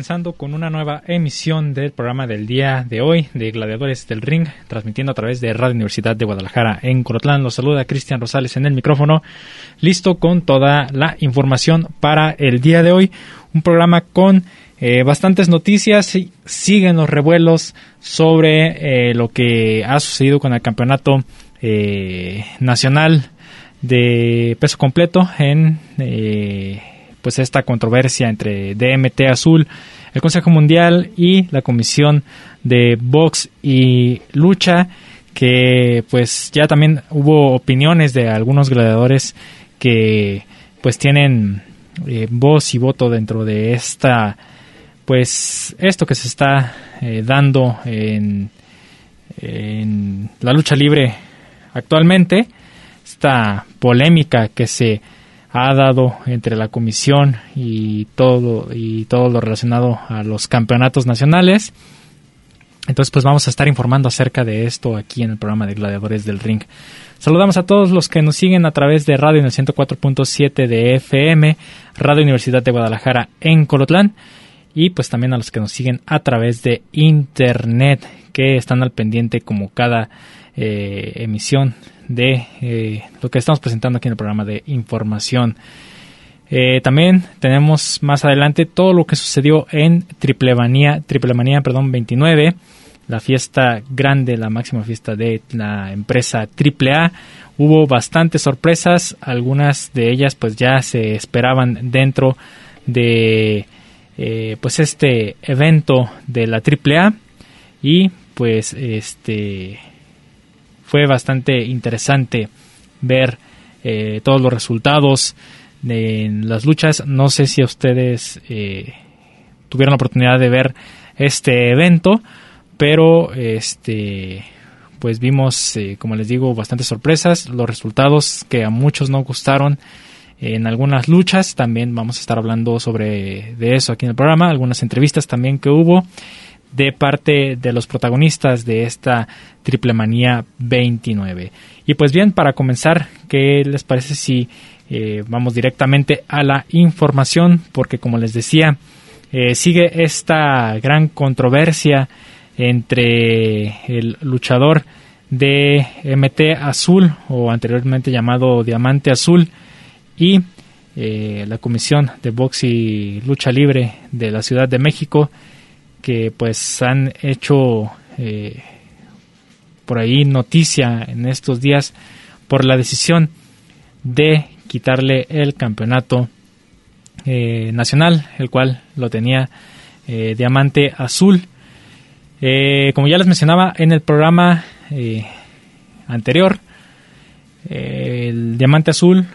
Comenzando con una nueva emisión del programa del día de hoy de Gladiadores del Ring, transmitiendo a través de Radio Universidad de Guadalajara en Corotlán. Los saluda Cristian Rosales en el micrófono, listo con toda la información para el día de hoy. Un programa con eh, bastantes noticias, siguen los revuelos sobre eh, lo que ha sucedido con el campeonato eh, nacional de peso completo en pues esta controversia entre DMT Azul, el Consejo Mundial y la Comisión de Box y Lucha, que pues ya también hubo opiniones de algunos gladiadores que pues tienen eh, voz y voto dentro de esta pues esto que se está eh, dando en, en la lucha libre actualmente esta polémica que se ha dado entre la comisión y todo y todo lo relacionado a los campeonatos nacionales. Entonces, pues vamos a estar informando acerca de esto aquí en el programa de Gladiadores del Ring. Saludamos a todos los que nos siguen a través de radio en el 104.7 de FM, Radio Universidad de Guadalajara en Colotlán, y pues también a los que nos siguen a través de Internet, que están al pendiente como cada eh, emisión de eh, lo que estamos presentando aquí en el programa de información. Eh, también tenemos más adelante todo lo que sucedió en Triple Manía, Triple Manía perdón, 29, la fiesta grande, la máxima fiesta de la empresa AAA. Hubo bastantes sorpresas, algunas de ellas pues ya se esperaban dentro de pues este evento de la AAA y pues este fue bastante interesante ver eh, todos los resultados de las luchas. No sé si ustedes eh, tuvieron la oportunidad de ver este evento, pero este pues vimos, eh, como les digo, bastantes sorpresas, los resultados que a muchos no gustaron en algunas luchas. También vamos a estar hablando sobre de eso aquí en el programa, algunas entrevistas también que hubo de parte de los protagonistas de esta Triple Manía 29. Y pues bien, para comenzar, ¿qué les parece si eh, vamos directamente a la información? Porque como les decía, eh, sigue esta gran controversia entre el luchador de MT Azul o anteriormente llamado Diamante Azul y eh, la Comisión de Box y Lucha Libre de la Ciudad de México que pues han hecho eh, por ahí noticia en estos días por la decisión de quitarle el campeonato eh, nacional, el cual lo tenía eh, Diamante Azul. como ya les mencionaba en el programa anterior, el Diamante Azul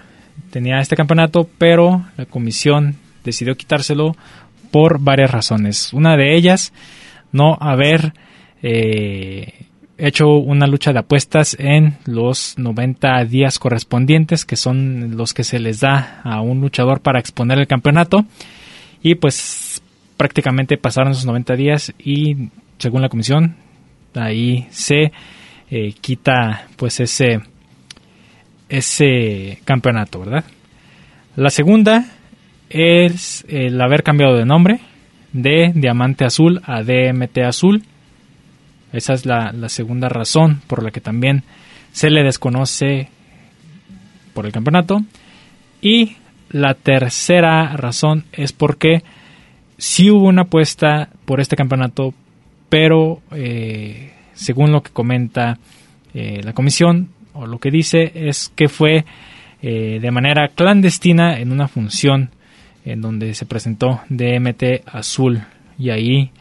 tenía este campeonato, pero la comisión decidió quitárselo por varias razones. Una de ellas, no haber eh, hecho una lucha de apuestas en los 90 días correspondientes, que son los que se les da a un luchador para exponer el campeonato. Y pues prácticamente pasaron esos 90 días y según la comisión, ahí se eh, quita pues ese, ese campeonato, ¿verdad? La segunda es el haber cambiado de nombre de Diamante Azul a DMT Azul. Esa es la, segunda razón por la que también se le desconoce por el campeonato. Y la tercera razón es porque sí hubo una apuesta por este campeonato, pero eh, según lo que comenta eh, la comisión, o lo que dice es que fue eh, de manera clandestina en una función en donde se presentó DMT Azul y ahí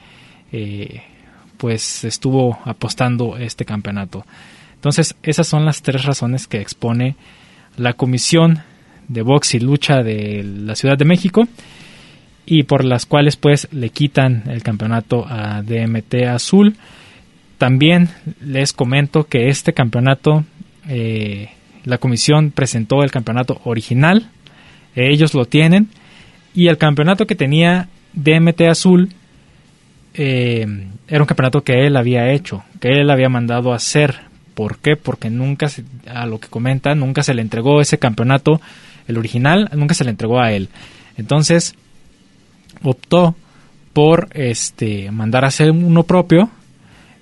pues estuvo apostando este campeonato. Entonces esas son las tres razones que expone la comisión de box y lucha de la Ciudad de México y por las cuales pues le quitan el campeonato a DMT Azul. También les comento que este campeonato, eh, la comisión presentó el campeonato original, ellos lo tienen, y el campeonato que tenía DMT Azul eh, era un campeonato que él había hecho, que él había mandado a hacer. ¿Por qué? Porque nunca, a lo que comenta, nunca se le entregó ese campeonato el original nunca se le entregó a él. Entonces optó por este mandar a hacer uno propio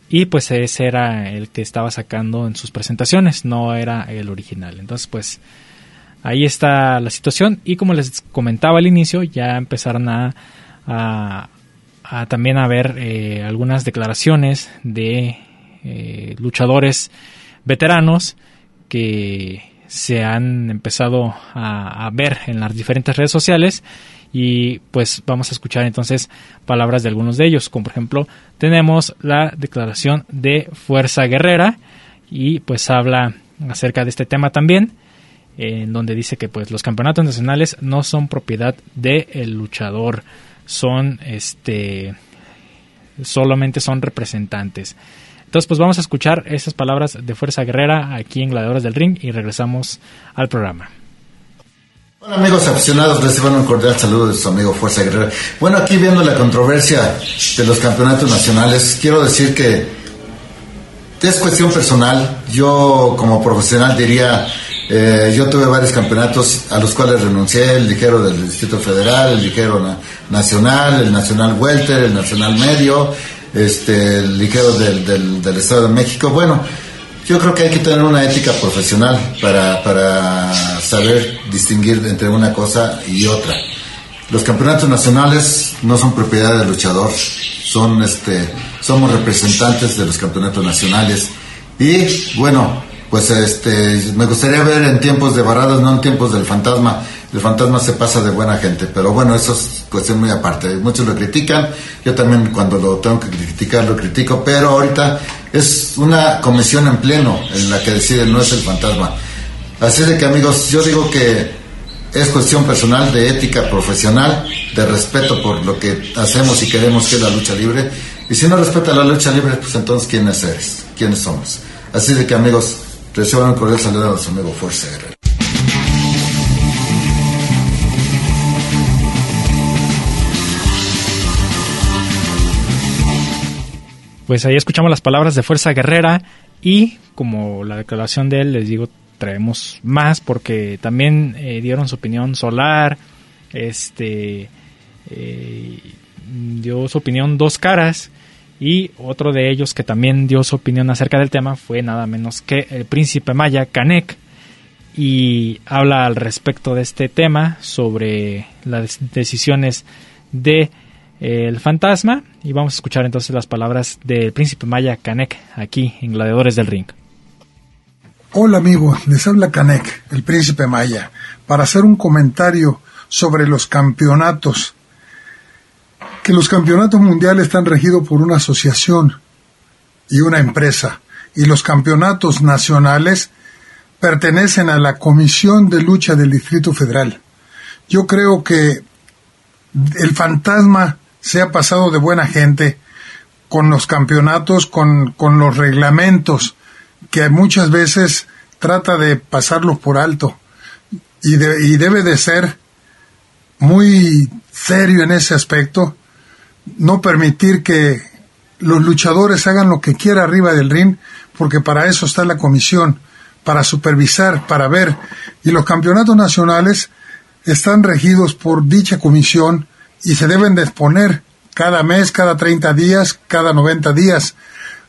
y pues ese era el que estaba sacando en sus presentaciones, no era el original. Entonces pues ahí está la situación. Y como les comentaba al inicio ya empezaron a, a, también a ver eh, algunas declaraciones de eh, luchadores veteranos que se han empezado a, ver en las diferentes redes sociales. Y pues vamos a escuchar entonces palabras de algunos de ellos, como por ejemplo tenemos la declaración de Fuerza Guerrera y pues habla acerca de este tema también, en donde dice que pues los campeonatos nacionales no son propiedad del luchador, son este solamente son representantes. Entonces, pues vamos a escuchar esas palabras de Fuerza Guerrera aquí en Gladiadores del Ring y regresamos al programa. Hola amigos aficionados, reciban un cordial saludo de su amigo Fuerza Guerrera. Bueno, aquí viendo la controversia de los campeonatos nacionales, quiero decir que es cuestión personal. Yo como profesional diría, eh, yo tuve varios campeonatos a los cuales renuncié, el ligero del Distrito Federal, el ligero nacional, el nacional welter, el nacional medio, este, el ligero del, del, Estado de México. Bueno, yo creo que hay que tener una ética profesional para, para saber distinguir entre una cosa y otra. Los campeonatos nacionales no son propiedad del luchador, son este, somos representantes de los campeonatos nacionales. Y bueno, pues este, me gustaría ver en tiempos de Baradas, no en tiempos del fantasma, el fantasma se pasa de buena gente, pero bueno, eso es cuestión muy aparte. Muchos lo critican, yo también cuando lo tengo que criticar lo critico, pero ahorita es una comisión en pleno en la que deciden, no es el fantasma. Así de que amigos, yo digo que es cuestión personal, de ética profesional, de respeto por lo que hacemos y queremos que es la lucha libre. Y si no respeta la lucha libre, pues entonces ¿quiénes eres? ¿Quiénes somos? Así de que amigos, reciban un cordial saludo a su amigo Fuerza Pues ahí escuchamos las palabras de Fuerza Guerrera y como la declaración de él, les digo, traemos más porque también eh, dieron su opinión solar, este eh, dio su opinión dos caras y otro de ellos que también dio su opinión acerca del tema fue nada menos que el príncipe maya Canek y habla al respecto de este tema sobre las decisiones de el fantasma y vamos a escuchar entonces las palabras del príncipe maya Kanek aquí en Gladiadores del Ring. Hola amigos, les habla Kanek, el príncipe maya, para hacer un comentario sobre los campeonatos. Que los campeonatos mundiales están regidos por una asociación y una empresa y los campeonatos nacionales pertenecen a la Comisión de Lucha del Distrito Federal. Yo creo que el fantasma se ha pasado de buena gente con los campeonatos, con, con los reglamentos, que muchas veces trata de pasarlos por alto y, y debe de ser muy serio en ese aspecto, no permitir que los luchadores hagan lo que quiera arriba del ring, porque para eso está la comisión, para supervisar, para ver, y los campeonatos nacionales están regidos por dicha comisión y se deben de exponer cada mes, cada 30 días, cada 90 días.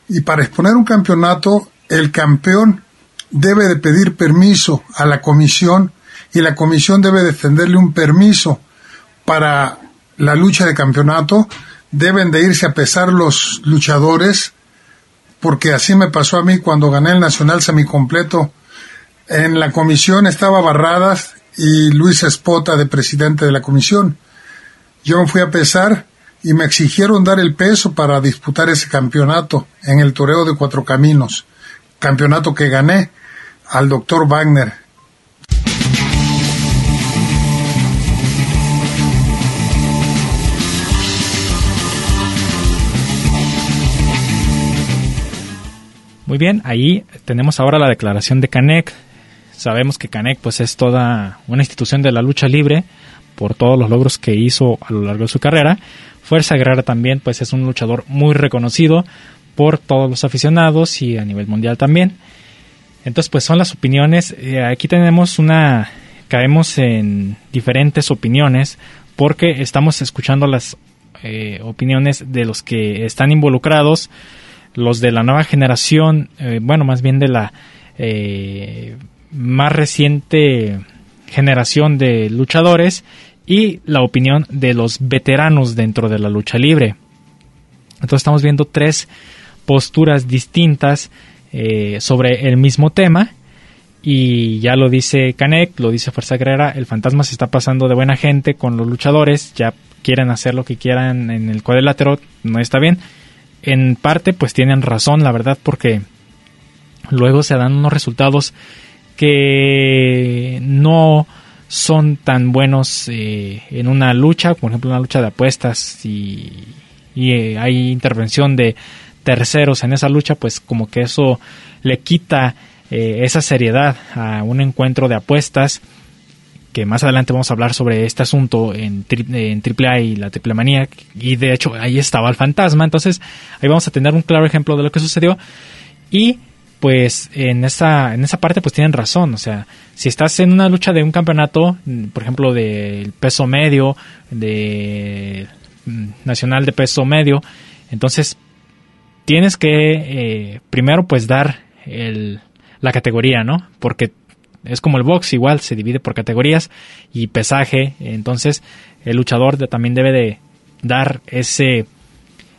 Y para exponer un campeonato, el campeón debe de pedir permiso a la comisión y la comisión debe defenderle un permiso para la lucha de campeonato. Deben de irse a pesar los luchadores, porque así me pasó a mí cuando gané el Nacional Semicompleto. En la comisión estaba Barradas y Luis Espota de presidente de la comisión. Yo me fui a pesar y me exigieron dar el peso para disputar ese campeonato en el toreo de Cuatro Caminos, campeonato que gané al doctor Wagner. Muy bien, ahí tenemos ahora la declaración de Canek. Sabemos que Canek pues es toda una institución de la lucha libre por todos los logros que hizo a lo largo de su carrera. Fuerza Guerrera también pues es un luchador muy reconocido por todos los aficionados y a nivel mundial también. Entonces pues son las opiniones. Eh, aquí tenemos una... caemos en diferentes opiniones porque estamos escuchando las eh, opiniones de los que están involucrados, los de la nueva generación, eh, bueno, más bien de la más reciente generación de luchadores y la opinión de los veteranos dentro de la lucha libre. Entonces estamos viendo tres posturas distintas eh, sobre el mismo tema y ya lo dice Canek, lo dice Fuerza Guerrera, el fantasma se está pasando de buena gente con los luchadores, ya quieren hacer lo que quieran en el cuadrilátero, no está bien. En parte pues tienen razón, la verdad, porque luego se dan unos resultados que no son tan buenos eh, en una lucha, por ejemplo una lucha de apuestas y, eh, hay intervención de terceros en esa lucha, pues como que eso le quita eh, esa seriedad a un encuentro de apuestas que más adelante vamos a hablar sobre este asunto en, en AAA y la Triple Manía. Y de hecho ahí estaba el fantasma. Entonces ahí vamos a tener un claro ejemplo de lo que sucedió. Y pues en esa, en esa parte pues tienen razón, o sea, si estás en una lucha de un campeonato, por ejemplo, del peso medio, de mm, nacional de peso medio, entonces tienes que eh, primero pues dar el, la categoría, ¿no? Porque es como el box, igual se divide por categorías y pesaje, entonces el luchador también debe de dar ese,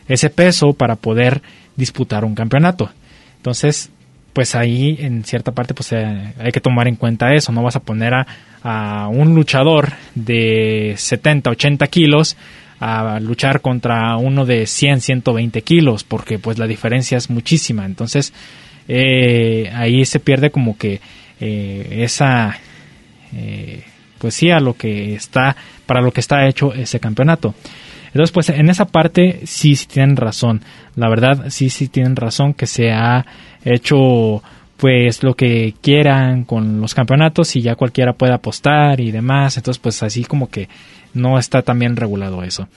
ese peso para poder disputar un campeonato. Entonces, pues ahí en cierta parte pues eh, hay que tomar en cuenta eso, no vas a poner a, un luchador de 70, 80 kilos a luchar contra uno de 100, 120 kilos, porque pues la diferencia es muchísima, entonces eh, ahí se pierde como que eh, esa, pues sí, a lo que está, para lo que está hecho ese campeonato. Entonces, pues en esa parte sí, sí tienen razón. La verdad, sí, sí tienen razón que se ha hecho pues lo que quieran con los campeonatos y ya cualquiera puede apostar y demás. Entonces, pues así como que no está tan bien regulado eso.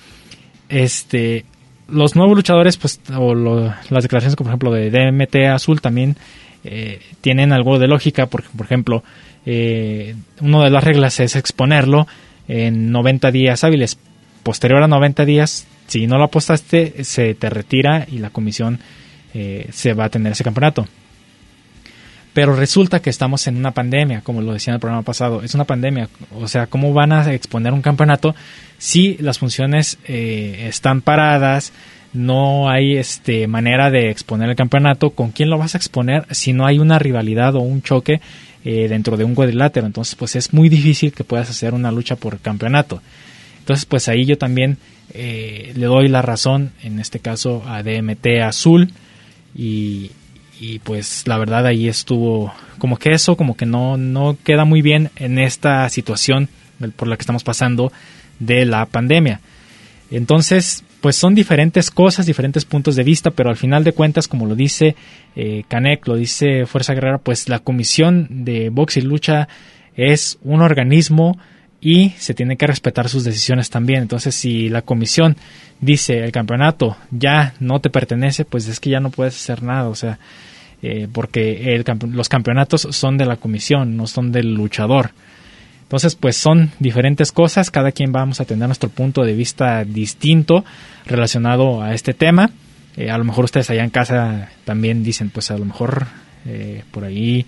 Este, los nuevos luchadores, pues, o las declaraciones, por ejemplo, de DMT Azul también eh, tienen algo de lógica, porque, por ejemplo, eh, una de las reglas es exponerlo en 90 días hábiles. Posterior a 90 días, si no lo apostaste, se te retira y la comisión eh, se va a tener ese campeonato. Pero resulta que estamos en una pandemia, como lo decía en el programa pasado, es una pandemia. O sea, ¿cómo van a exponer un campeonato si las funciones eh, están paradas? No hay este, manera de exponer el campeonato. ¿Con quién lo vas a exponer si no hay una rivalidad o un choque eh, dentro de un cuadrilátero? Entonces, pues es muy difícil que puedas hacer una lucha por campeonato. Entonces, pues ahí yo también le doy la razón, en este caso a DMT Azul, y, pues la verdad ahí estuvo como que eso como que no, no queda muy bien en esta situación por la que estamos pasando de la pandemia. Entonces, pues son diferentes cosas, diferentes puntos de vista, pero al final de cuentas, como lo dice eh, Canek, lo dice Fuerza Guerrera, pues la Comisión de Box y Lucha es un organismo y se tiene que respetar sus decisiones también. Entonces, si la comisión dice el campeonato ya no te pertenece, pues es que ya no puedes hacer nada, o sea, eh, porque el, los campeonatos son de la comisión, no son del luchador. Entonces, pues son diferentes cosas, cada quien vamos a tener nuestro punto de vista distinto relacionado a este tema. Eh, a lo mejor ustedes allá en casa también dicen, pues a lo mejor eh, por ahí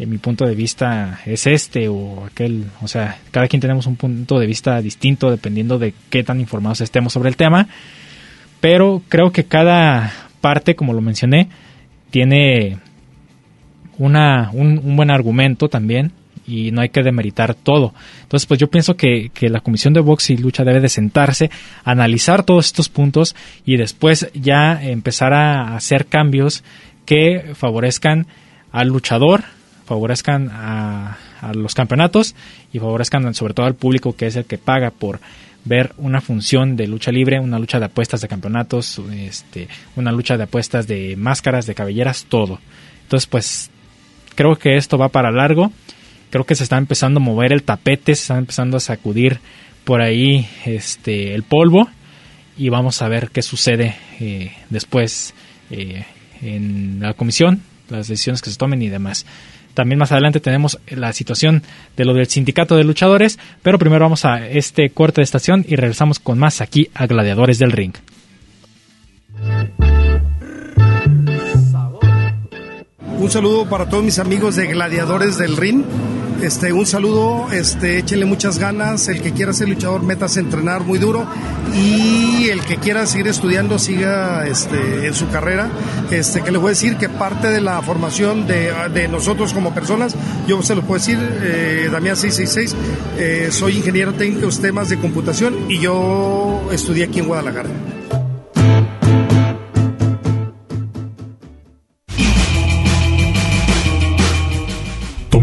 eh, mi punto de vista es este o aquel, o sea, cada quien tenemos un punto de vista distinto dependiendo de qué tan informados estemos sobre el tema, pero creo que cada parte, como lo mencioné, tiene una, un, buen argumento también y no hay que demeritar todo. Entonces, pues yo pienso que, que, la Comisión de Box y Lucha debe de sentarse, analizar todos estos puntos y después ya empezar a hacer cambios que favorezcan al luchador, favorezcan a, los campeonatos y favorezcan sobre todo al público que es el que paga por ver una función de lucha libre, una lucha de apuestas de campeonatos, este, una lucha de apuestas de máscaras, de cabelleras, todo. Entonces, pues creo que esto va para largo. Creo que se está empezando a mover el tapete, se está empezando a sacudir por ahí este el polvo y vamos a ver qué sucede eh, después eh, en la comisión, las decisiones que se tomen y demás. También más adelante tenemos la situación de lo del sindicato de luchadores, pero primero vamos a este corte de estación y regresamos con más aquí a Gladiadores del Ring. Un saludo para todos mis amigos de Gladiadores del Ring. Este, un saludo, este, échenle muchas ganas. El que quiera ser luchador, métase a entrenar muy duro. Y el que quiera seguir estudiando, siga este, en su carrera. Este, que les voy a decir que parte de la formación de, nosotros como personas, yo se lo puedo decir, eh, Damián 666, eh, soy ingeniero técnico en temas de computación y yo estudié aquí en Guadalajara.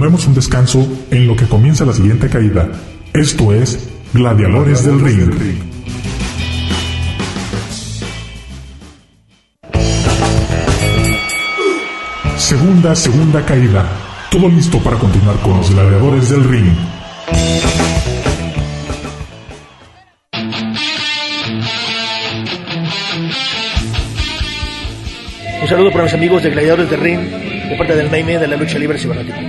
Tomemos un descanso en lo que comienza la siguiente caída. Esto es Gladiadores del Ring. Segunda, segunda caída. Todo listo para continuar con los gladiadores del ring. Un saludo para mis amigos de Gladiadores del Ring, de parte del Maime de la lucha libre cibernética.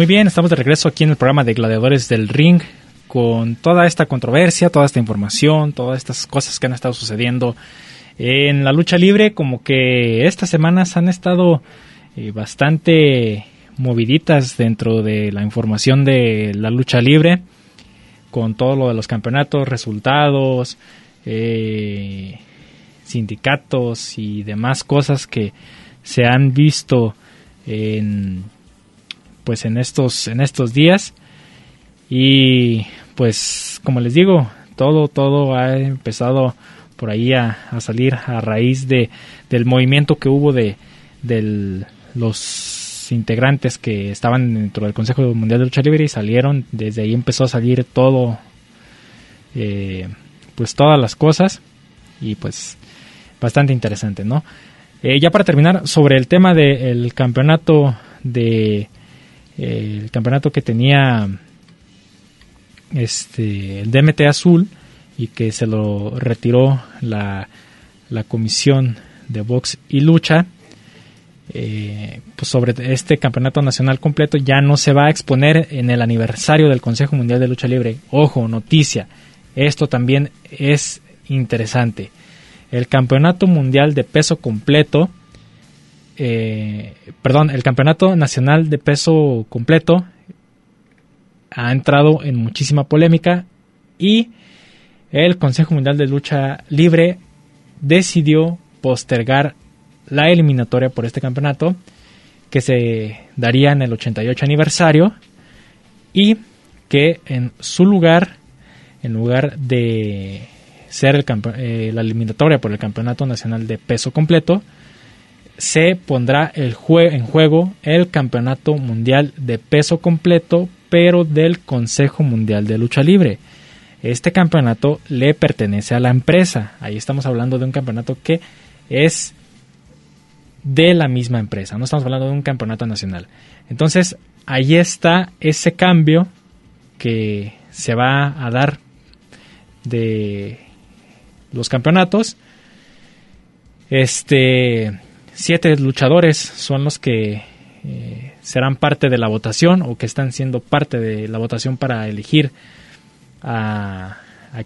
Muy bien, estamos de regreso aquí en el programa de Gladiadores del Ring con toda esta controversia, toda esta información, todas estas cosas que han estado sucediendo en la lucha libre, como que estas semanas han estado eh, bastante moviditas dentro de la información de la lucha libre, con todo lo de los campeonatos, resultados, eh, sindicatos y demás cosas que se han visto en pues en estos en estos días. Y pues como les digo todo todo ha empezado por ahí a, salir a raíz de del movimiento que hubo de los integrantes que estaban dentro del Consejo Mundial de Lucha Libre y salieron. Desde ahí empezó a salir todo eh, pues todas las cosas. Y pues bastante interesante no eh, ya para terminar sobre el tema del campeonato de el campeonato que tenía este el DMT azul y que se lo retiró la, la comisión de box y lucha eh, pues sobre este campeonato nacional completo ya no se va a exponer en el aniversario del Consejo Mundial de Lucha Libre. Ojo, noticia, esto también es interesante. El campeonato mundial de peso completo eh, perdón, el Campeonato Nacional de Peso Completo ha entrado en muchísima polémica y el Consejo Mundial de Lucha Libre decidió postergar la eliminatoria por este campeonato que se daría en el 88 aniversario y que en su lugar, en lugar de ser el eh, la eliminatoria por el Campeonato Nacional de Peso Completo, se pondrá el en juego el Campeonato Mundial de Peso Completo, pero del Consejo Mundial de Lucha Libre. Este campeonato le pertenece a la empresa. Ahí estamos hablando de un campeonato que es de la misma empresa. No estamos hablando de un campeonato nacional. Entonces, ahí está ese cambio que se va a dar de los campeonatos. Este, siete luchadores son los que eh, serán parte de la votación o que están siendo parte de la votación para elegir a,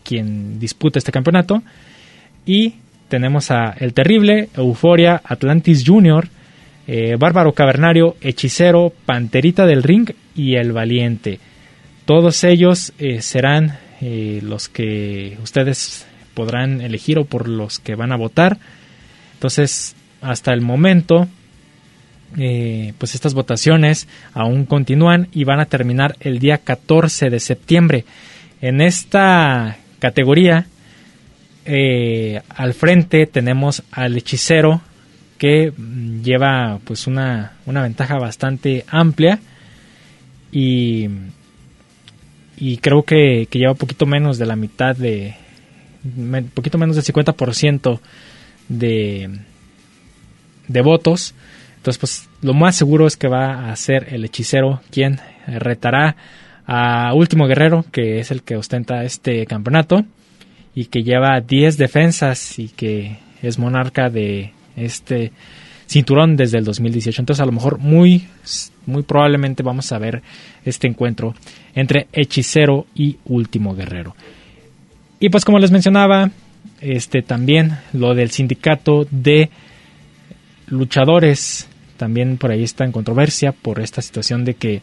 quien dispute este campeonato. Y tenemos a El Terrible, Euforia, Atlantis Junior, eh, Bárbaro Cavernario, Hechicero, Panterita del Ring y El Valiente. Todos ellos eh, serán los que ustedes podrán elegir o por los que van a votar. Entonces, hasta el momento, pues estas votaciones aún continúan y van a terminar el día 14 de septiembre. En esta categoría, al frente tenemos al hechicero que mm, lleva pues una, una ventaja bastante amplia y, y creo que, que, lleva poquito menos de la mitad de poquito menos del 50% de, de votos entonces pues lo más seguro es que va a ser el hechicero quien retará a Último Guerrero que es el que ostenta este campeonato y que lleva 10 defensas y que es monarca de este cinturón desde el 2018. Entonces a lo mejor muy, muy probablemente vamos a ver este encuentro entre Hechicero y Último Guerrero. Y pues como les mencionaba, este también lo del sindicato de luchadores también por ahí está en controversia por esta situación de que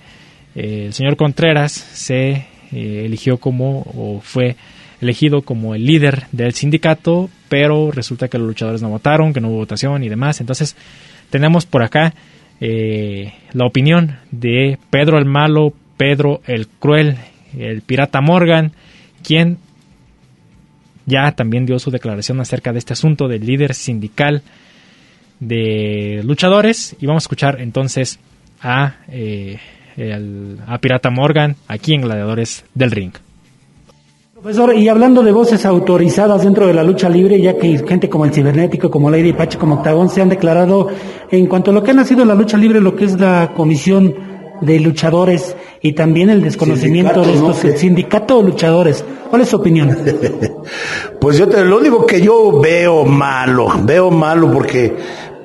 eh, el señor Contreras se eh, eligió como o fue elegido como el líder del sindicato, pero resulta que los luchadores no votaron, que no hubo votación y demás. Entonces tenemos por acá eh, la opinión de Pedro el Malo, Pedro el Cruel, el Pirata Morgan, quien ya también dio su declaración acerca de este asunto del líder sindical de luchadores. Y vamos a escuchar entonces a, eh, a Pirata Morgan aquí en Gladiadores del Ring. Profesor, y hablando de voces autorizadas dentro de la lucha libre, ya que gente como el Cibernético, como Lady Pache, como Octagón se han declarado en cuanto a lo que ha nacido en la lucha libre, lo que es la comisión de luchadores y también el desconocimiento de estos, el sindicato de luchadores. ¿Cuál es su opinión? pues yo te, lo único que yo veo malo, veo malo porque,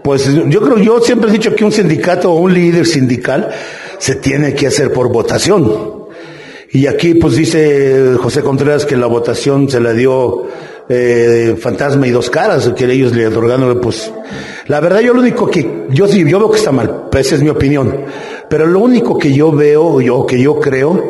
pues yo creo, yo siempre he dicho que un sindicato o un líder sindical se tiene que hacer por votación. Y aquí pues dice José Contreras que la votación se la dio eh, Fantasma y Dos Caras, que ellos le otorgaron, pues la verdad yo lo único que, yo sí, yo veo que está mal, esa es mi opinión, pero lo único que yo veo, yo, que yo creo,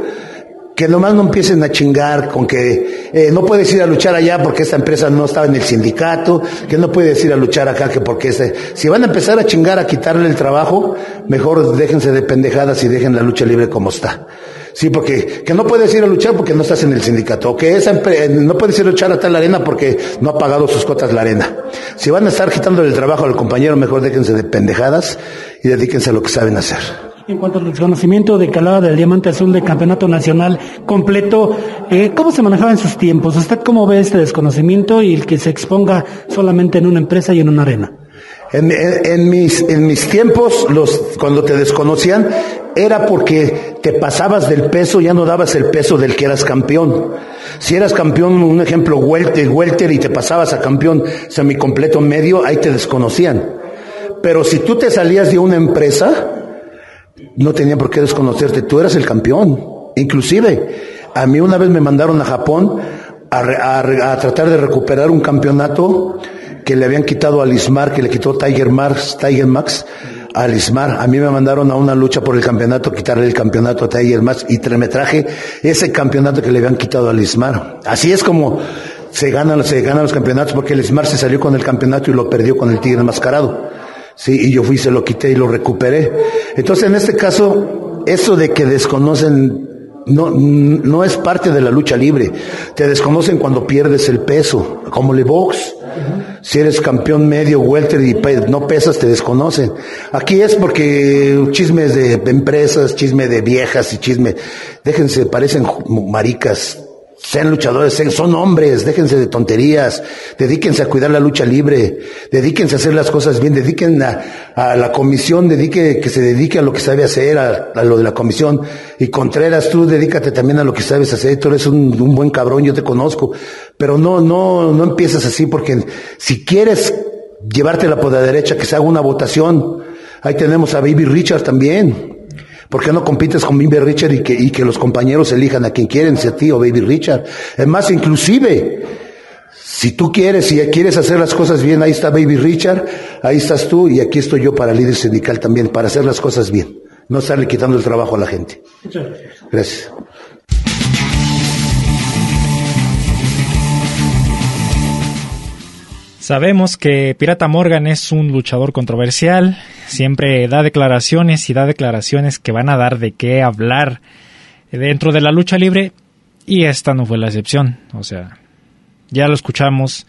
que nomás no empiecen a chingar con que eh, no puedes ir a luchar allá porque esta empresa no estaba en el sindicato, que no puedes ir a luchar acá que porque este, si van a empezar a chingar a quitarle el trabajo, mejor déjense de pendejadas y dejen la lucha libre como está. Sí, porque que no puedes ir a luchar porque no estás en el sindicato, o que esa no puedes ir a luchar a tal arena porque no ha pagado sus cotas la arena. Si van a estar quitándole el trabajo al compañero, mejor déjense de pendejadas y dedíquense a lo que saben hacer. En cuanto al desconocimiento de calada del Diamante Azul del Campeonato Nacional completo, eh, ¿cómo se manejaba en sus tiempos? ¿Usted cómo ve este desconocimiento y el que se exponga solamente en una empresa y en una arena? En, mis, en mis tiempos, los, cuando te desconocían, era porque te pasabas del peso, ya no dabas el peso del que eras campeón. Si eras campeón, un ejemplo, welter, welter y te pasabas a campeón semicompleto medio, ahí te desconocían. Pero si tú te salías de una empresa, no tenía por qué desconocerte, tú eras el campeón. Inclusive, a mí una vez me mandaron a Japón a, a tratar de recuperar un campeonato que le habían quitado a Lismar, que le quitó Tiger Max, Tiger Max a Lismar. A mí me mandaron a una lucha por el campeonato, quitarle el campeonato a Tiger Max y me ese campeonato que le habían quitado a Lismar. Así es como se ganan, se ganan los campeonatos porque Lismar se salió con el campeonato y lo perdió con el Tigre Mascarado. Sí, y yo fui, se lo quité y lo recuperé. Entonces, en este caso, eso de que desconocen no, no es parte de la lucha libre. Te desconocen cuando pierdes el peso, como el box. Si eres campeón medio, welter y no pesas, te desconocen. Aquí es porque chismes de empresas, chisme de viejas y chisme, déjense, parecen maricas. Sean luchadores, son hombres, déjense de tonterías, dedíquense a cuidar la lucha libre, dedíquense a hacer las cosas bien, dediquen a, la comisión, dedique, que se dedique a lo que sabe hacer, a, lo de la comisión. Y Contreras, tú dedícate también a lo que sabes hacer, tú eres un, buen cabrón, yo te conozco. Pero no, no, no empiezas así porque si quieres llevarte la poda derecha, que se haga una votación. Ahí tenemos a Baby Richard también. ¿Por qué no compites con Baby Richard y que, y que los compañeros elijan a quien quieren, si a ti o Baby Richard? Es más, inclusive, si tú quieres, si quieres hacer las cosas bien, ahí está Baby Richard, ahí estás tú y aquí estoy yo para líder sindical también, para hacer las cosas bien. No estarle quitando el trabajo a la gente. Muchas gracias. Gracias. Sabemos que Pirata Morgan es un luchador controversial, siempre da declaraciones y da declaraciones que van a dar de qué hablar dentro de la lucha libre y esta no fue la excepción. O sea, ya lo escuchamos,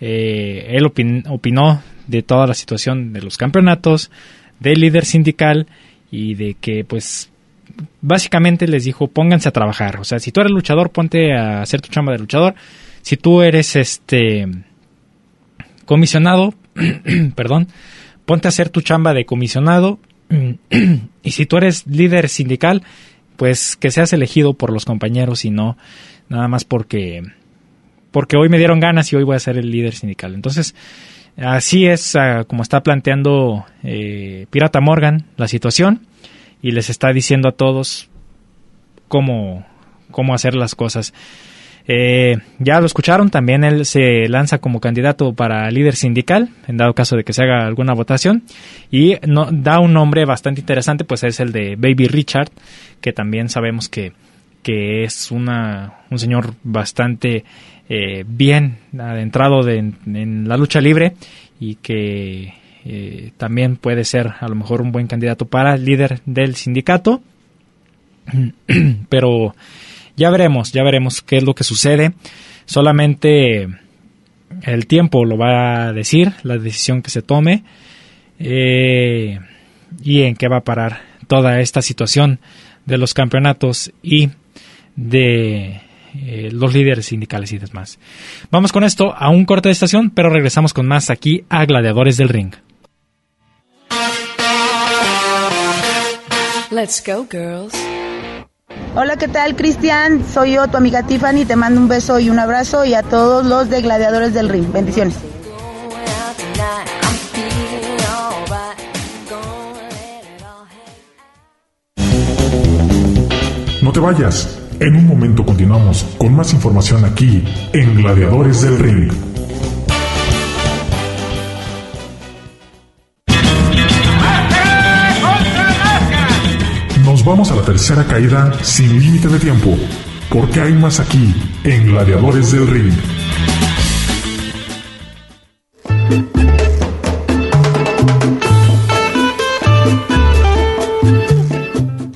eh, él opinó de toda la situación de los campeonatos, del líder sindical y de que pues básicamente les dijo pónganse a trabajar. O sea, si tú eres luchador, ponte a hacer tu chamba de luchador. Si tú eres este comisionado, perdón, ponte a hacer tu chamba de comisionado y si tú eres líder sindical, pues que seas elegido por los compañeros y no nada más porque porque hoy me dieron ganas y hoy voy a ser el líder sindical. Entonces, así es ah, como está planteando eh, Pirata Morgan la situación y les está diciendo a todos cómo, cómo hacer las cosas. Eh, ya lo escucharon, también él se lanza como candidato para líder sindical, en dado caso de que se haga alguna votación, y no, da un nombre bastante interesante, pues es el de Baby Richard, que también sabemos que, que es una, un señor bastante eh, bien adentrado en la lucha libre y que eh, también puede ser a lo mejor un buen candidato para líder del sindicato, pero ya veremos, ya veremos qué es lo que sucede. Solamente el tiempo lo va a decir, la decisión que se tome eh, y en qué va a parar toda esta situación de los campeonatos y de eh, los líderes sindicales y demás. Vamos con esto a un corte de estación, pero regresamos con más aquí a Gladiadores del Ring. Let's go, girls. Hola, ¿qué tal, Cristian? Soy yo, tu amiga Tiffany. Te mando un beso y un abrazo y a todos los de Gladiadores del Ring. Bendiciones. No te vayas. En un momento continuamos con más información aquí en Gladiadores del Ring. Vamos a la tercera caída sin límite de tiempo, porque hay más aquí en Gladiadores del Ring.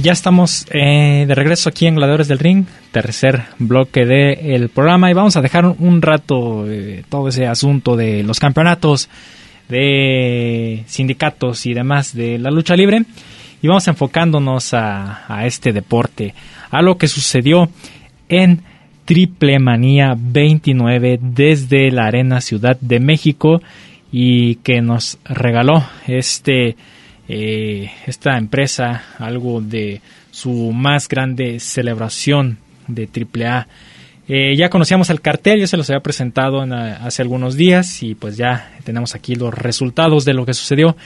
Ya estamos eh, de regreso aquí en Gladiadores del Ring, tercer bloque del programa. Y vamos a dejar un, rato eh, todo ese asunto de los campeonatos, de sindicatos y demás de la lucha libre. Y vamos enfocándonos a, a este deporte, a lo que sucedió en Triple Manía 29 desde la Arena Ciudad de México y que nos regaló este eh, esta empresa algo de su más grande celebración de AAA. Eh, ya conocíamos el cartel, ya se los había presentado hace algunos días y pues ya tenemos aquí los resultados de lo que sucedió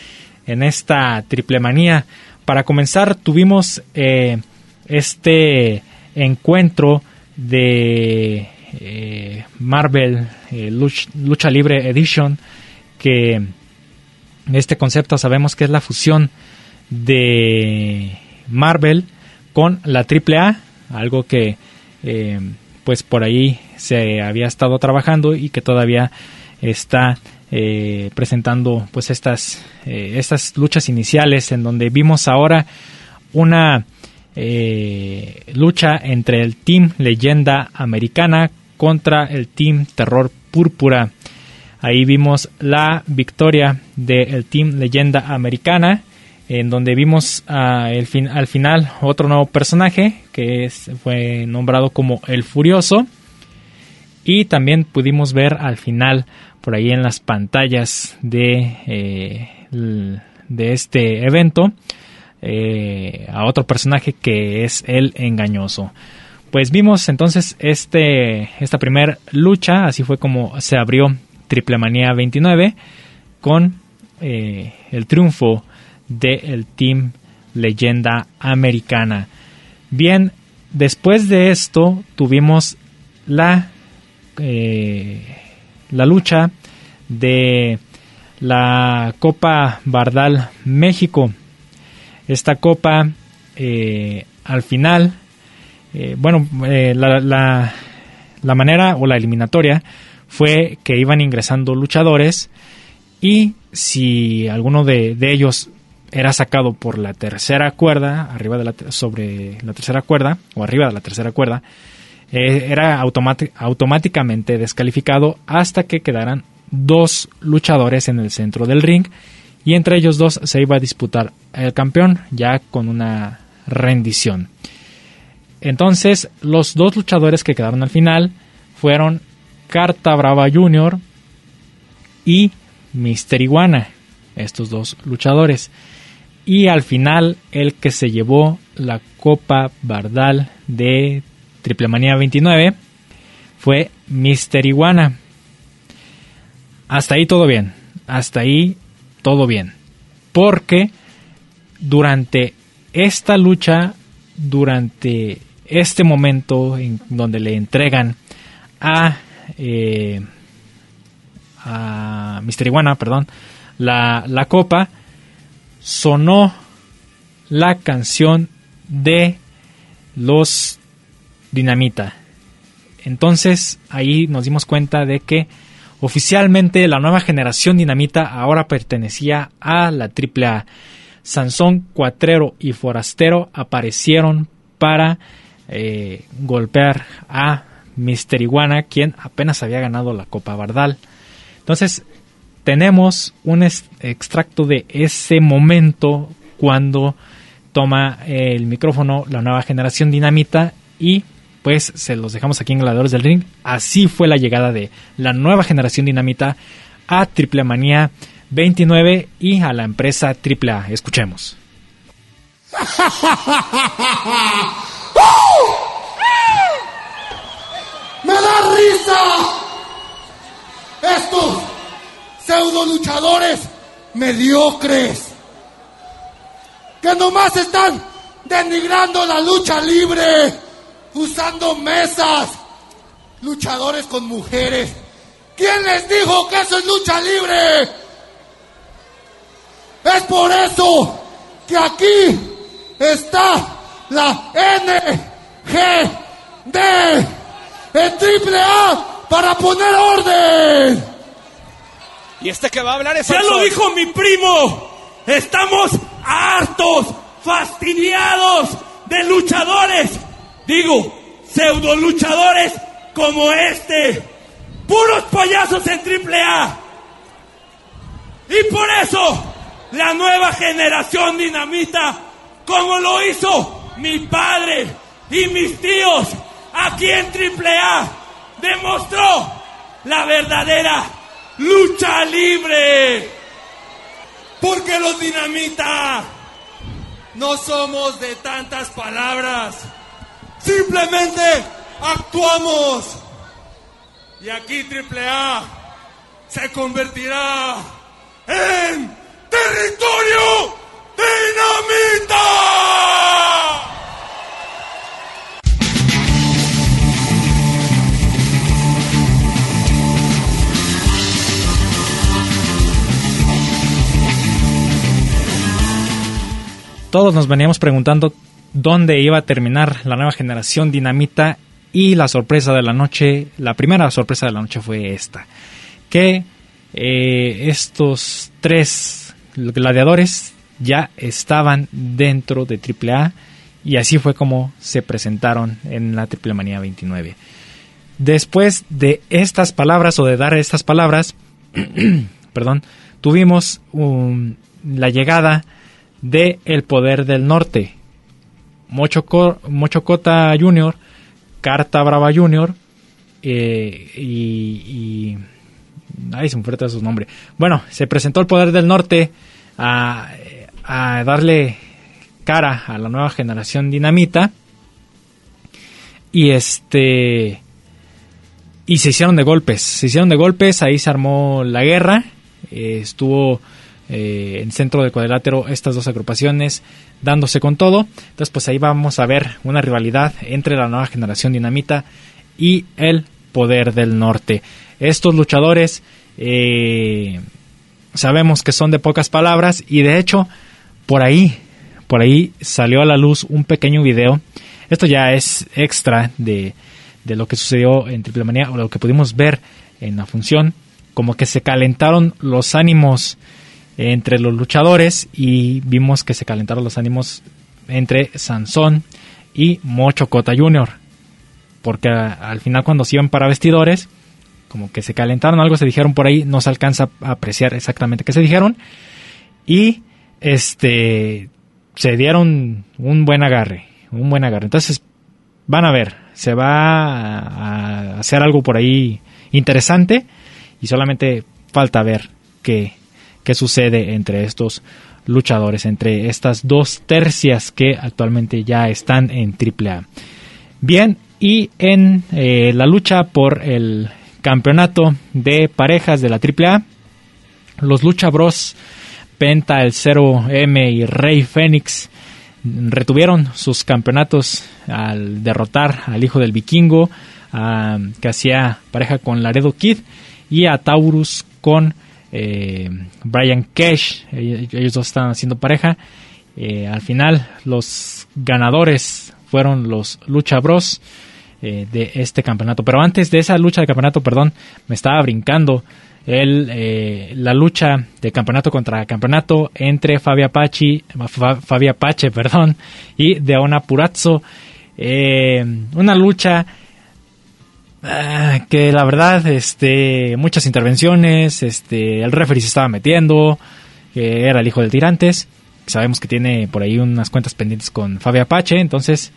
en esta triple manía. Para comenzar tuvimos eh, este encuentro de eh, Marvel eh, Lucha, Libre Edition, que este concepto sabemos que es la fusión de Marvel con la AAA, algo que pues por ahí se había estado trabajando y que todavía está presentando pues estas estas luchas iniciales en donde vimos ahora una eh, lucha entre el Team Leyenda Americana contra el Team Terror Púrpura. Ahí vimos la victoria del Team Leyenda Americana, en donde vimos al final otro nuevo personaje que fue nombrado como el Furioso. Y también pudimos ver al final, por ahí en las pantallas de, eh, de este evento, eh, a otro personaje que es el engañoso. Pues vimos entonces este, esta primera lucha, así fue como se abrió Triple Manía 29 con eh, el triunfo del Team Leyenda Americana. Bien, después de esto tuvimos la, eh, la lucha de la Copa Bardal México esta copa eh, al final, bueno, la, la, manera o la eliminatoria fue que iban ingresando luchadores y si alguno de, ellos era sacado por la tercera cuerda, arriba de la, sobre la tercera cuerda o arriba de la tercera cuerda, era automáticamente descalificado hasta que quedaran dos luchadores en el centro del ring y entre ellos dos se iba a disputar el campeón ya con una rendición. Entonces, los dos luchadores que quedaron al final fueron Carta Brava Jr. y Mister Iguana, estos dos luchadores. Y al final, el que se llevó la Copa Bardal de Triple Manía 29 fue Mister Iguana. Hasta ahí todo bien. Hasta ahí todo bien. Porque durante esta lucha, durante este momento en donde le entregan a, eh, a Mister Iguana, perdón, la, la copa, sonó la canción de los Dinamita. Entonces ahí nos dimos cuenta de que Oficialmente la nueva generación dinamita ahora pertenecía a la AAA. Sansón, Cuatrero y Forastero aparecieron para eh, golpear a Mister Iguana, quien apenas había ganado la Copa Bardal. Entonces, tenemos un extracto de ese momento cuando toma el micrófono la nueva generación dinamita y pues se los dejamos aquí en Gladiadores del Ring. Así fue la llegada de la nueva generación dinamita a Triple Manía 29 y a la empresa AAA. Escuchemos. ¡Me da risa! Estos pseudo luchadores mediocres que nomás están denigrando la lucha libre usando mesas, luchadores con mujeres. ¿Quién les dijo que eso es lucha libre? Es por eso que aquí está la NGD en triple A para poner orden. Y este que va a hablar es... Ya lo dijo mi primo. Estamos hartos, fastidiados de luchadores Digo, pseudo luchadores como este. Puros payasos en triple A. Y por eso, la nueva generación dinamita, como lo hizo mi padre y mis tíos aquí en triple A, demostró la verdadera lucha libre. Porque los dinamita no somos de tantas palabras Simplemente actuamos. Y aquí AAA se convertirá en territorio dinamita. Todos nos veníamos preguntando dónde iba a terminar la nueva generación dinamita y la sorpresa de la noche, la primera sorpresa de la noche fue esta, que eh, estos tres gladiadores ya estaban dentro de AAA y así fue como se presentaron en la Triple Manía 29. Después de estas palabras o de dar estas palabras, perdón, tuvimos la llegada de El Poder del Norte, Mochocota Jr., Carta Brava Jr. Eh, y, Ay, se me fue su nombre. Bueno, se presentó El Poder del Norte a, a darle cara a la nueva generación dinamita. Y este. Y se hicieron de golpes. Se hicieron de golpes, ahí se armó la guerra. Eh, estuvo eh, en centro del cuadrilátero estas dos agrupaciones dándose con todo. Entonces, pues ahí vamos a ver una rivalidad entre la nueva generación dinamita y el poder del norte. Estos luchadores eh, sabemos que son de pocas palabras y de hecho por ahí, por ahí salió a la luz un pequeño video. Esto ya es extra de, de lo que sucedió en Triple Manía o lo que pudimos ver en la función. Como que se calentaron los ánimos entre los luchadores y vimos que se calentaron los ánimos entre Sansón y Mocho Cota Jr. Porque al final cuando se iban para vestidores, como que se calentaron, algo se dijeron por ahí, no se alcanza a apreciar exactamente qué se dijeron. Y este se dieron un buen agarre, un buen agarre. Entonces, van a ver, se va a hacer algo por ahí interesante y solamente falta ver qué, qué sucede entre estos luchadores, entre estas dos tercias que actualmente ya están en AAA. Bien, y en eh, la lucha por el campeonato de parejas de la AAA, los Lucha Bros Penta, el 0M y Rey Fénix retuvieron sus campeonatos al derrotar al hijo del vikingo, que hacía pareja con Laredo Kid, y a Taurus con eh, Brian Cash. Ellos dos están haciendo pareja. Eh, al final, los ganadores fueron los Lucha Bros eh, de este campeonato. Pero antes de esa lucha de campeonato, perdón, me estaba brincando el, la lucha de campeonato contra campeonato entre Fabia Apache, Fabia Apache perdón, y Deona Purazzo. Una lucha ah, que la verdad, este, muchas intervenciones, este, el referee se estaba metiendo, era el hijo del Tirantes. Sabemos que tiene por ahí unas cuentas pendientes con Fabia Apache, entonces,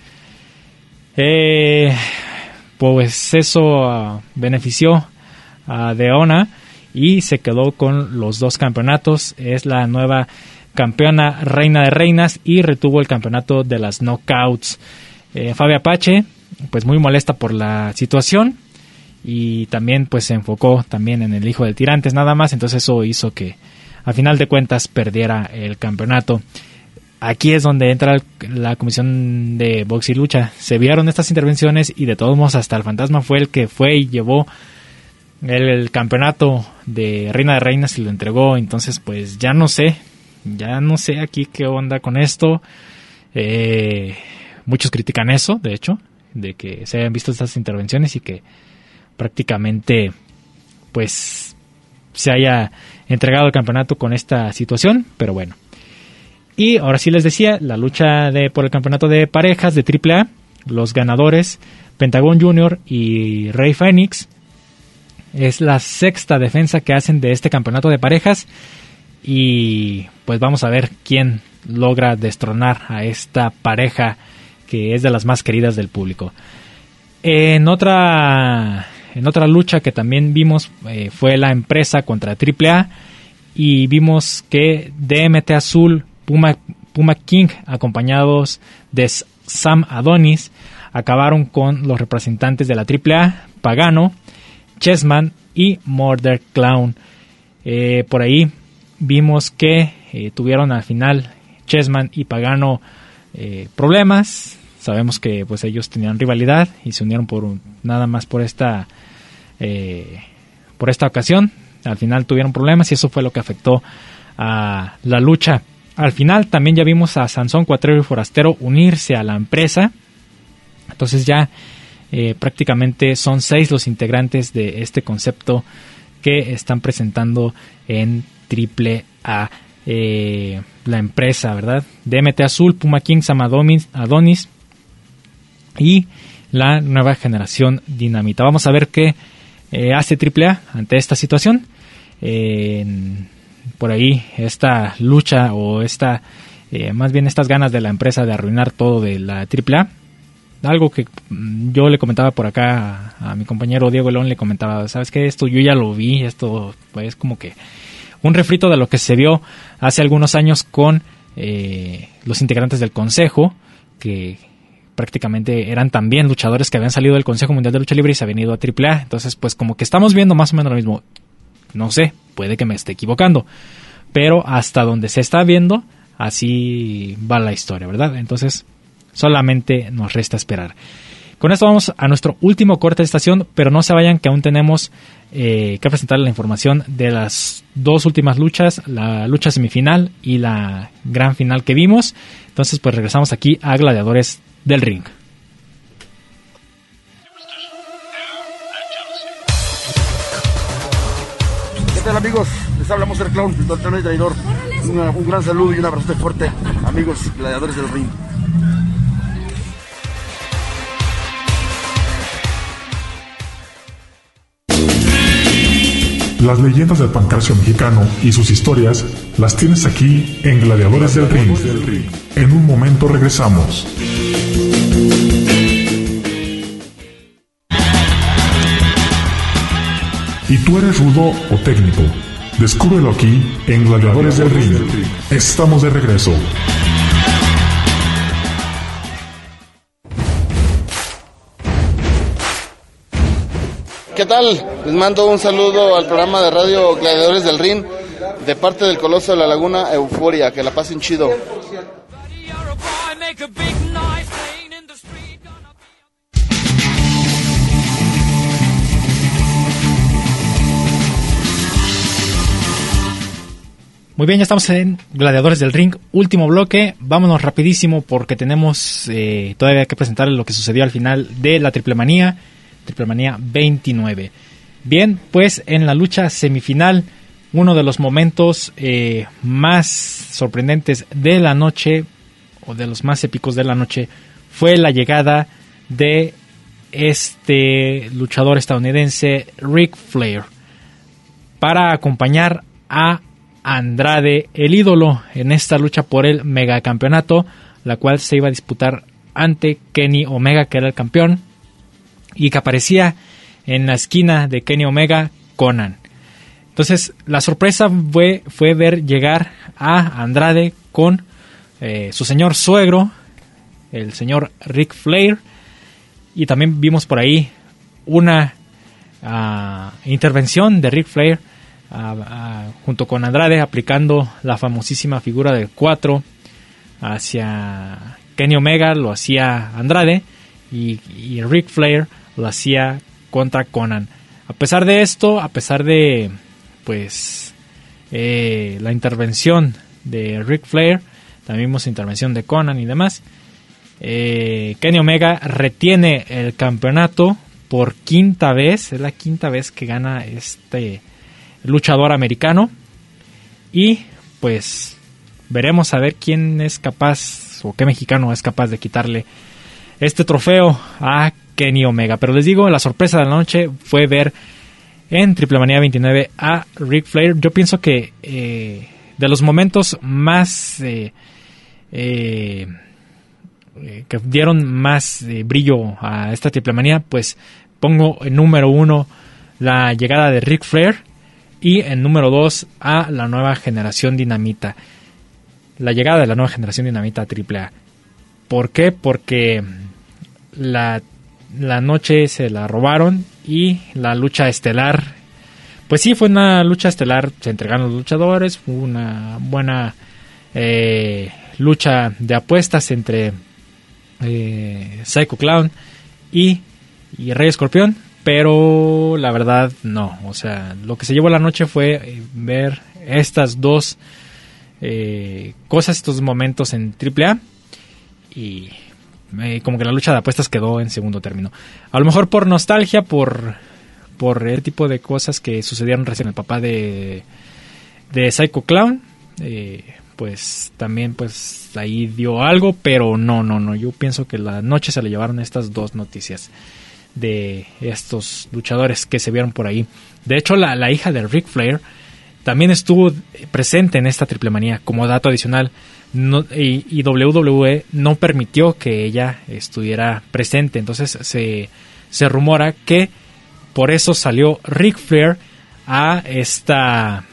eh, pues eso ah, benefició a Deona y se quedó con los dos campeonatos. Es la nueva campeona reina de reinas y retuvo el campeonato de las knockouts. Eh, Fabia Apache, pues muy molesta por la situación y también pues se enfocó también en el hijo de tirantes nada más, entonces eso hizo que a final de cuentas perdiera el campeonato. Aquí es donde entra la comisión de box y lucha. Se vieron estas intervenciones y de todos modos hasta el fantasma fue el que fue y llevó el, campeonato de Reina de Reinas y lo entregó. Entonces, pues ya no sé, ya no sé aquí qué onda con esto. Eh, muchos critican eso, de hecho, de que se hayan visto estas intervenciones y que prácticamente, pues, se haya entregado el campeonato con esta situación, pero bueno. Y ahora sí les decía, la lucha de, por el campeonato de parejas de AAA, los ganadores, Pentagon Junior y Rey Phoenix, es la sexta defensa que hacen de este campeonato de parejas. Y pues vamos a ver quién logra destronar a esta pareja que es de las más queridas del público. En otra, en otra lucha que también vimos eh, fue la empresa contra AAA y vimos que DMT Azul, Puma, King, acompañados de Sam Adonis, acabaron con los representantes de la AAA, Pagano, Chessman y Murder Clown. Eh, por ahí vimos que eh, tuvieron al final Chessman y Pagano problemas. Sabemos que pues ellos tenían rivalidad y se unieron por nada más por esta por esta ocasión. Al final tuvieron problemas y eso fue lo que afectó a la lucha. al final también ya vimos a Sansón Cuatrero y Forastero unirse a la empresa. Entonces ya eh, prácticamente son seis los integrantes de este concepto que están presentando en triple A. Eh, la empresa, ¿verdad? DMT Azul, Puma Kings, Amadonis, Adonis y la nueva generación Dinamita. Vamos a ver qué eh, hace AAA ante esta situación. por ahí esta lucha o esta, más bien estas ganas de la empresa de arruinar todo de la AAA algo que mm, yo le comentaba por acá a, mi compañero Diego León, le comentaba, ¿sabes qué? Esto yo ya lo vi, esto pues, es como que un refrito de lo que se vio hace algunos años con eh, los integrantes del Consejo, que prácticamente eran también luchadores que habían salido del Consejo Mundial de Lucha Libre y se habían ido a AAA. Entonces, pues como que estamos viendo más o menos lo mismo. No sé, puede que me esté equivocando. Pero hasta donde se está viendo, así va la historia, ¿verdad? Entonces, Solamente nos resta esperar. Con esto vamos a nuestro último corte de estación, pero no se vayan que aún tenemos eh, que presentar la información de las dos últimas luchas, la lucha semifinal y la gran final que vimos. Entonces pues regresamos aquí a Gladiadores del Ring. ¿Qué tal amigos? Les hablamos del clown, el doctor traidor. un gran saludo y un abrazo fuerte, amigos gladiadores del ring. Las leyendas del pancracio mexicano y sus historias las tienes aquí en Gladiadores del Ring. En un momento regresamos. ¿Y tú eres rudo o técnico? Descúbrelo aquí en Gladiadores del Ring. Estamos de regreso. ¿Qué tal? Les mando un saludo al programa de radio Gladiadores del Ring de parte del Coloso de la Laguna Euforia. Que la pasen chido. Muy bien, ya estamos en Gladiadores del Ring, último bloque. Vámonos rapidísimo porque tenemos eh, todavía que presentar lo que sucedió al final de la Triple Manía Triple Manía 29. Bien, pues en la lucha semifinal, uno de los momentos eh, más sorprendentes de la noche, o de los más épicos de la noche, fue la llegada de este luchador estadounidense Rick Flair para acompañar a Andrade, el ídolo, en esta lucha por el megacampeonato, la cual se iba a disputar ante Kenny Omega, que era el campeón, y que aparecía en la esquina de Kenny Omega Conan. Entonces la sorpresa fue, fue ver llegar a Andrade con eh, su señor suegro, el señor Rick Flair, y también vimos por ahí una ah, intervención de Rick Flair ah, ah, junto con Andrade aplicando la famosísima figura del 4 hacia Kenny Omega, lo hacía Andrade y, y Rick Flair lo hacía contra Conan. A pesar de esto, a pesar de pues eh, la intervención de Ric Flair, también vimos intervención de Conan y demás, eh, Kenny Omega retiene el campeonato por quinta vez, es la quinta vez que gana este luchador americano y pues veremos a ver quién es capaz o qué mexicano es capaz de quitarle este trofeo a Kenny Omega. Pero les digo, la sorpresa de la noche fue ver en Triple Manía 29 a Ric Flair. Yo pienso que eh, de los momentos más eh, eh, que dieron más brillo a esta Triple Manía, pues pongo en número uno la llegada de Ric Flair y en número dos a la nueva generación dinamita. La llegada de la nueva generación dinamita a AAA. ¿Por qué? Porque la la noche se la robaron y la lucha estelar, pues sí, fue una lucha estelar, se entregaron los luchadores, fue una buena eh, lucha de apuestas entre eh, Psycho Clown y, Rey Escorpión, pero la verdad no, o sea, lo que se llevó la noche fue eh, ver estas dos eh, cosas, estos momentos en AAA y eh, como que la lucha de apuestas quedó en segundo término. A lo mejor por nostalgia, por, por el tipo de cosas que sucedieron recién el papá de, de Psycho Clown, eh, pues también pues ahí dio algo, pero no, no, no, yo pienso que la noche se le llevaron estas dos noticias de estos luchadores que se vieron por ahí. De hecho, la, la hija de Ric Flair también estuvo presente en esta triple manía como dato adicional. Y, WWE no permitió que ella estuviera presente. Entonces se, se rumora que por eso salió Ric Flair a esta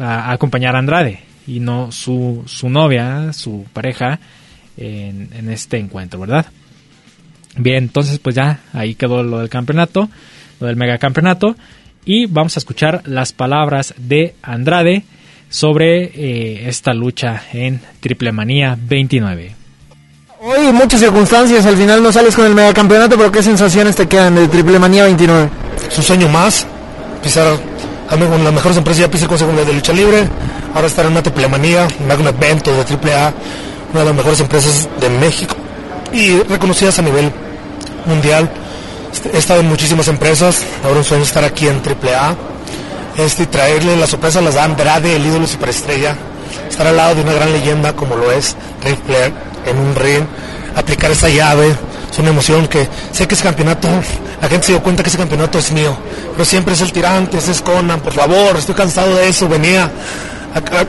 a, acompañar a Andrade y no su, su novia, su pareja en, en este encuentro, ¿verdad? Bien, entonces pues ya ahí quedó lo del campeonato, lo del megacampeonato y vamos a escuchar las palabras de Andrade sobre eh, esta lucha en Triple Manía 29. Hoy muchas circunstancias, al final no sales con el megacampeonato, pero ¿qué sensaciones te quedan de Triple Manía 29? Es un sueño más, pisar con las mejores empresas, ya pisé con segunda de lucha libre, ahora estar en una Triple Manía, un evento de Triple A, una de las mejores empresas de México y reconocidas a nivel mundial He estado en muchísimas empresas, ahora un sueño estar aquí en AAA este, y traerle la sorpresa a las Andrade, el ídolo superestrella, estar al lado de una gran leyenda como lo es Ric Flair en un ring, aplicar esa llave, es una emoción que sé que ese campeonato, la gente se dio cuenta que ese campeonato es mío, pero siempre es el tirante, es Conan, por favor, estoy cansado de eso, venía,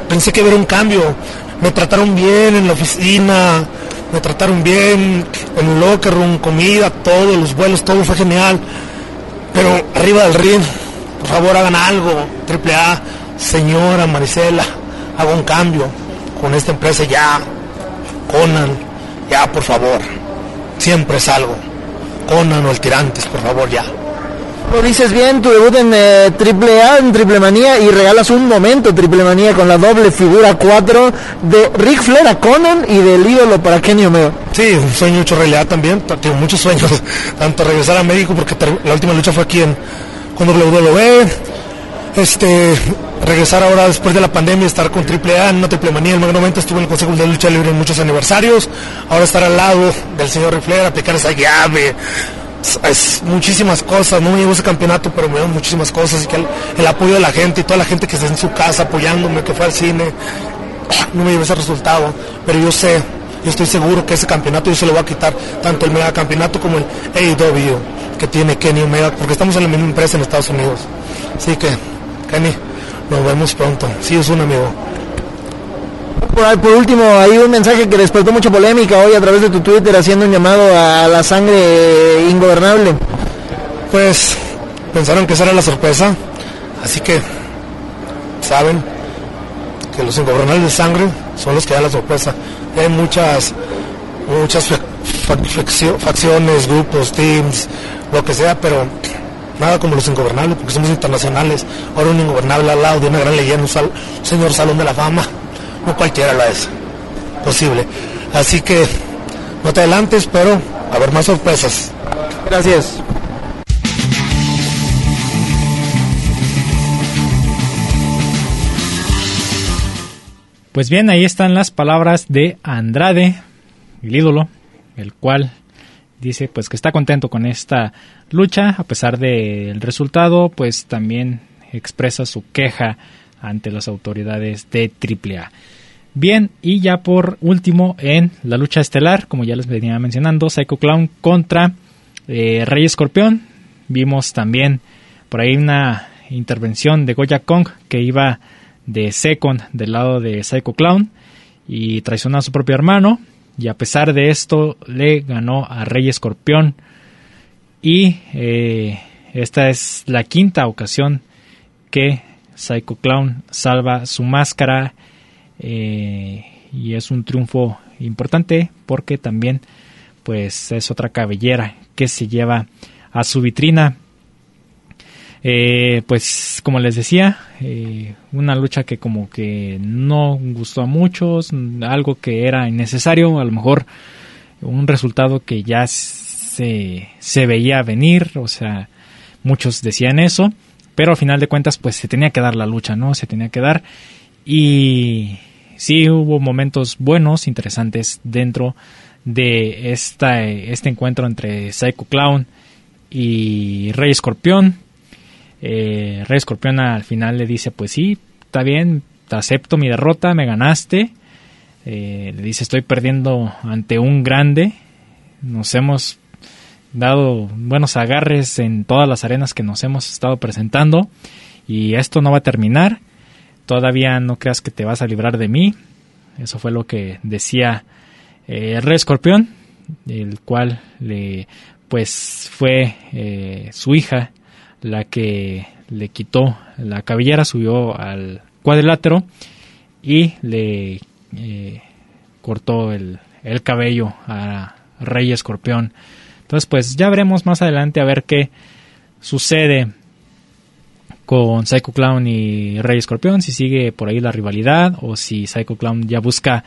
pensé que hubiera un cambio, me trataron bien en la oficina, me trataron bien en el locker room, comida, todos los vuelos, todo fue genial. Pero arriba del ring, por favor hagan algo. Triple A, señora Marisela, haga un cambio con esta empresa ya. Conan, ya por favor. Siempre es algo. Conan o el Tirantes, por favor, ya. Lo dices bien, tu debut en eh, Triple A, en Triple Manía, y regalas un momento Triple Manía con la doble figura 4 de Rick Flair a Conan y del ídolo para Kenny Omega. Sí, un sueño hecho realidad también, tengo muchos sueños, tanto regresar a México, porque la última lucha fue aquí en con WWE, este, regresar ahora después de la pandemia, estar con Triple A en una Triple Manía, en el momento estuve en el Consejo de Lucha Libre en muchos aniversarios, ahora estar al lado del señor Rick Flair, aplicar esa llave, es muchísimas cosas, no me llevo ese campeonato, pero me llevo muchísimas cosas, y que el, apoyo de la gente y toda la gente que está en su casa apoyándome, que fue al cine, no me llevo ese resultado, pero yo sé, yo estoy seguro que ese campeonato yo se lo voy a quitar, tanto el mega campeonato como el AEW que tiene Kenny Omega, porque estamos en la misma empresa en Estados Unidos. Así que, Kenny, nos vemos pronto. Sí, es un amigo. Por, último, hay un mensaje que despertó mucha polémica hoy a través de tu Twitter haciendo un llamado a la sangre ingobernable. Pues pensaron que esa era la sorpresa, así que saben que los ingobernables de sangre son los que dan la sorpresa. Hay muchas, muchas facciones, grupos, teams, lo que sea, pero nada como los ingobernables, porque somos internacionales. Ahora un ingobernable al lado de una gran leyenda, un señor Salón de la Fama no cualquiera lo es posible. Así que no te adelantes, pero a ver más sorpresas. Gracias. Pues bien, ahí están las palabras de Andrade, el ídolo, el cual dice pues que está contento con esta lucha, a pesar del resultado, pues también expresa su queja ante las autoridades de AAA. Bien, y ya por último en la lucha estelar, como ya les venía mencionando, Psycho Clown contra eh, Rey Escorpión. Vimos también por ahí una intervención de Goya Kong que iba de second del lado de Psycho Clown y traicionó a su propio hermano. Y a pesar de esto, le ganó a Rey Escorpión. Y eh, esta es la quinta ocasión que Psycho Clown salva su máscara eh, y es un triunfo importante porque también pues es otra cabellera que se lleva a su vitrina eh, pues como les decía eh, una lucha que como que no gustó a muchos algo que era innecesario a lo mejor un resultado que ya se, se veía venir o sea muchos decían eso pero al final de cuentas pues se tenía que dar la lucha no se tenía que dar y sí hubo momentos buenos, interesantes dentro de esta, este encuentro entre Psycho Clown y Rey Escorpión. Eh, Rey Escorpión al final le dice, pues sí, está bien, te acepto mi derrota, me ganaste. Eh, le dice, estoy perdiendo ante un grande. Nos hemos dado buenos agarres en todas las arenas que nos hemos estado presentando y esto no va a terminar. Todavía no creas que te vas a librar de mí. Eso fue lo que decía eh, el Rey Escorpión, el cual le pues fue eh, su hija la que le quitó la cabellera, subió al cuadrilátero y le eh, cortó el, el, cabello a Rey Escorpión. Entonces, pues ya veremos más adelante a ver qué sucede con Psycho Clown y Rey Escorpión, si sigue por ahí la rivalidad o si Psycho Clown ya busca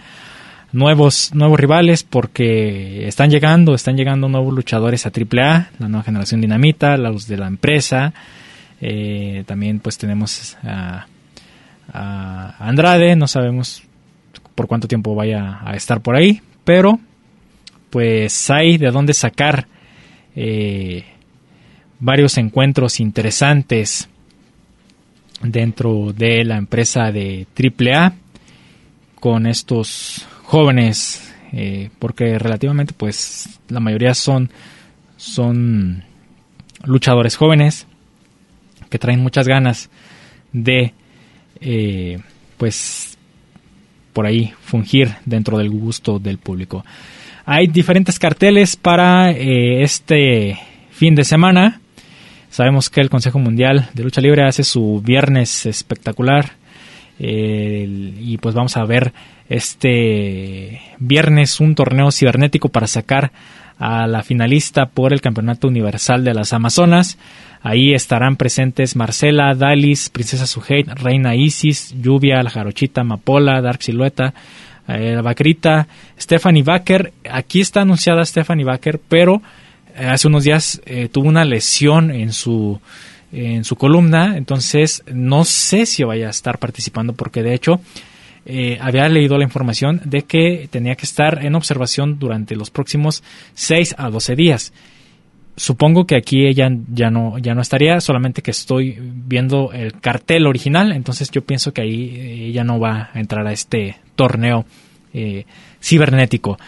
nuevos, nuevos rivales porque están llegando, están llegando nuevos luchadores a AAA, la nueva generación Dinamita, los de la empresa, eh, también pues tenemos a, Andrade, no sabemos por cuánto tiempo vaya a estar por ahí, pero pues hay de dónde sacar eh, varios encuentros interesantes dentro de la empresa de AAA con estos jóvenes eh, porque relativamente pues la mayoría son son luchadores jóvenes que traen muchas ganas de eh, pues por ahí fungir dentro del gusto del público. Hay diferentes carteles para eh, este fin de semana. Sabemos que el Consejo Mundial de Lucha Libre hace su viernes espectacular y pues vamos a ver este viernes un torneo cibernético para sacar a la finalista por el Campeonato Universal de las Amazonas. Ahí estarán presentes Marcela, Dalis, Princesa Suheit, Reina Isis, Lluvia, la Jarochita, Mapola, Dark Silueta, eh, la Vaquerita, Stephanie Baker. Aquí está anunciada Stephanie Baker, pero eh, hace unos días eh, tuvo una lesión en su en su columna, entonces no sé si vaya a estar participando porque de hecho eh, había leído la información de que tenía que estar en observación durante los próximos 6 a 12 días. Supongo que aquí ella ya no, ya no estaría, solamente que estoy viendo el cartel original, entonces yo pienso que ahí ella no va a entrar a este torneo cibernético.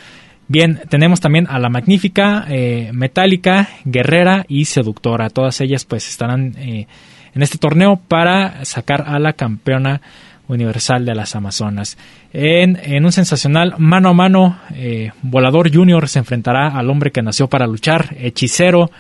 Bien, tenemos también a la magnífica, eh, metálica, guerrera y seductora. Todas ellas pues estarán eh, en este torneo para sacar a la campeona universal de las Amazonas. En, en un sensacional mano a mano, eh, Volador Junior se enfrentará al hombre que nació para luchar, Hechicero,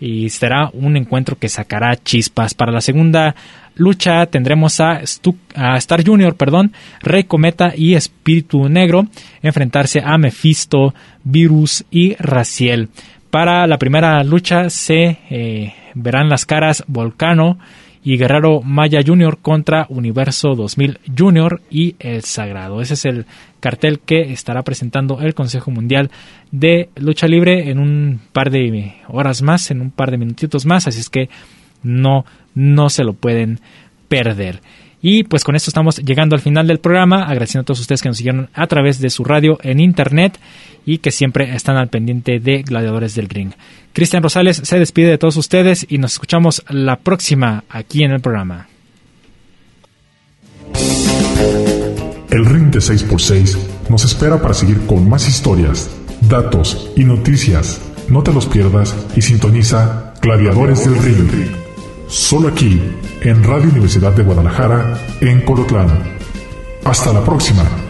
y será un encuentro que sacará chispas. Para la segunda lucha tendremos a, Star Junior, perdón, Rey Cometa y Espíritu Negro enfrentarse a Mephisto, Virus y Raciel. Para la primera lucha se eh, verán las caras Volcano y Guerrero Maya Junior contra Universo 2000 Junior y El Sagrado. Ese es el cartel que estará presentando el Consejo Mundial de Lucha Libre en un par de horas más, en un par de minutitos más, así es que no, no se lo pueden perder. Y pues con esto estamos llegando al final del programa, agradeciendo a todos ustedes que nos siguieron a través de su radio en internet y que siempre están al pendiente de Gladiadores del Ring. Cristian Rosales se despide de todos ustedes y nos escuchamos la próxima aquí en el programa. El Ring de 6x6 nos espera para seguir con más historias, datos y noticias. No te los pierdas y sintoniza Gladiadores del Ring. Solo aquí, en Radio Universidad de Guadalajara, en Colotlán. Hasta la próxima.